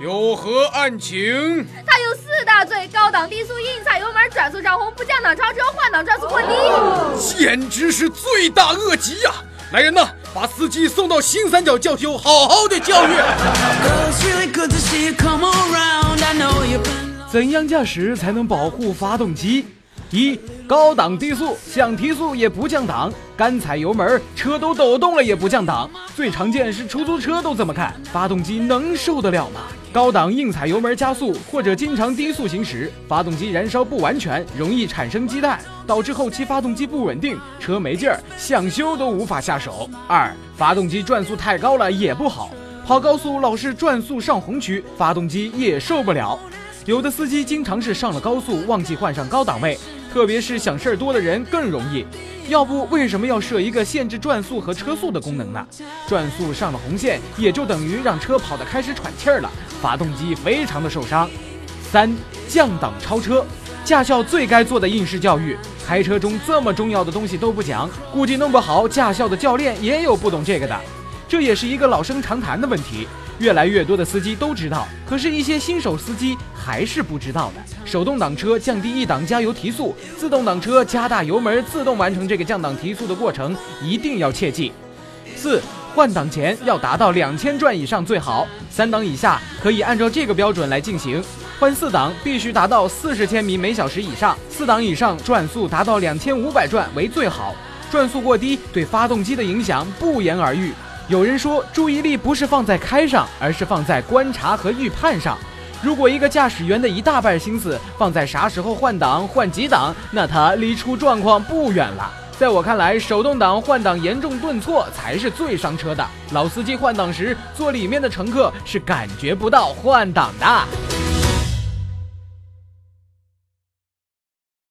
有何案情？他有四大罪：高档低速、硬踩油门、转速上红、不降档超车、换挡转速过低，简直是罪大恶极呀！来人呐，把司机送到新三角教修，好好的教育。怎样驾驶才能保护发动机？一高档低速，想提速也不降档，干踩油门，车都抖动了也不降档。最常见是出租车都这么干，发动机能受得了吗？高档硬踩油门加速，或者经常低速行驶，发动机燃烧不完全，容易产生积氮，导致后期发动机不稳定，车没劲儿，想修都无法下手。二发动机转速太高了也不好，跑高速老是转速上红区，发动机也受不了。有的司机经常是上了高速忘记换上高档位。特别是想事儿多的人更容易，要不为什么要设一个限制转速和车速的功能呢？转速上了红线，也就等于让车跑得开始喘气儿了，发动机非常的受伤。三降档超车，驾校最该做的应试教育，开车中这么重要的东西都不讲，估计弄不好驾校的教练也有不懂这个的，这也是一个老生常谈的问题。越来越多的司机都知道，可是，一些新手司机还是不知道的。手动挡车降低一档加油提速，自动挡车加大油门自动完成这个降档提速的过程，一定要切记。四换挡前要达到两千转以上最好，三档以下可以按照这个标准来进行。换四档必须达到四十千米每小时以上，四档以上转速达到两千五百转为最好。转速过低对发动机的影响不言而喻。有人说，注意力不是放在开上，而是放在观察和预判上。如果一个驾驶员的一大半心思放在啥时候换挡、换几档，那他离出状况不远了。在我看来，手动挡换挡严重顿挫才是最伤车的。老司机换挡时，坐里面的乘客是感觉不到换挡的。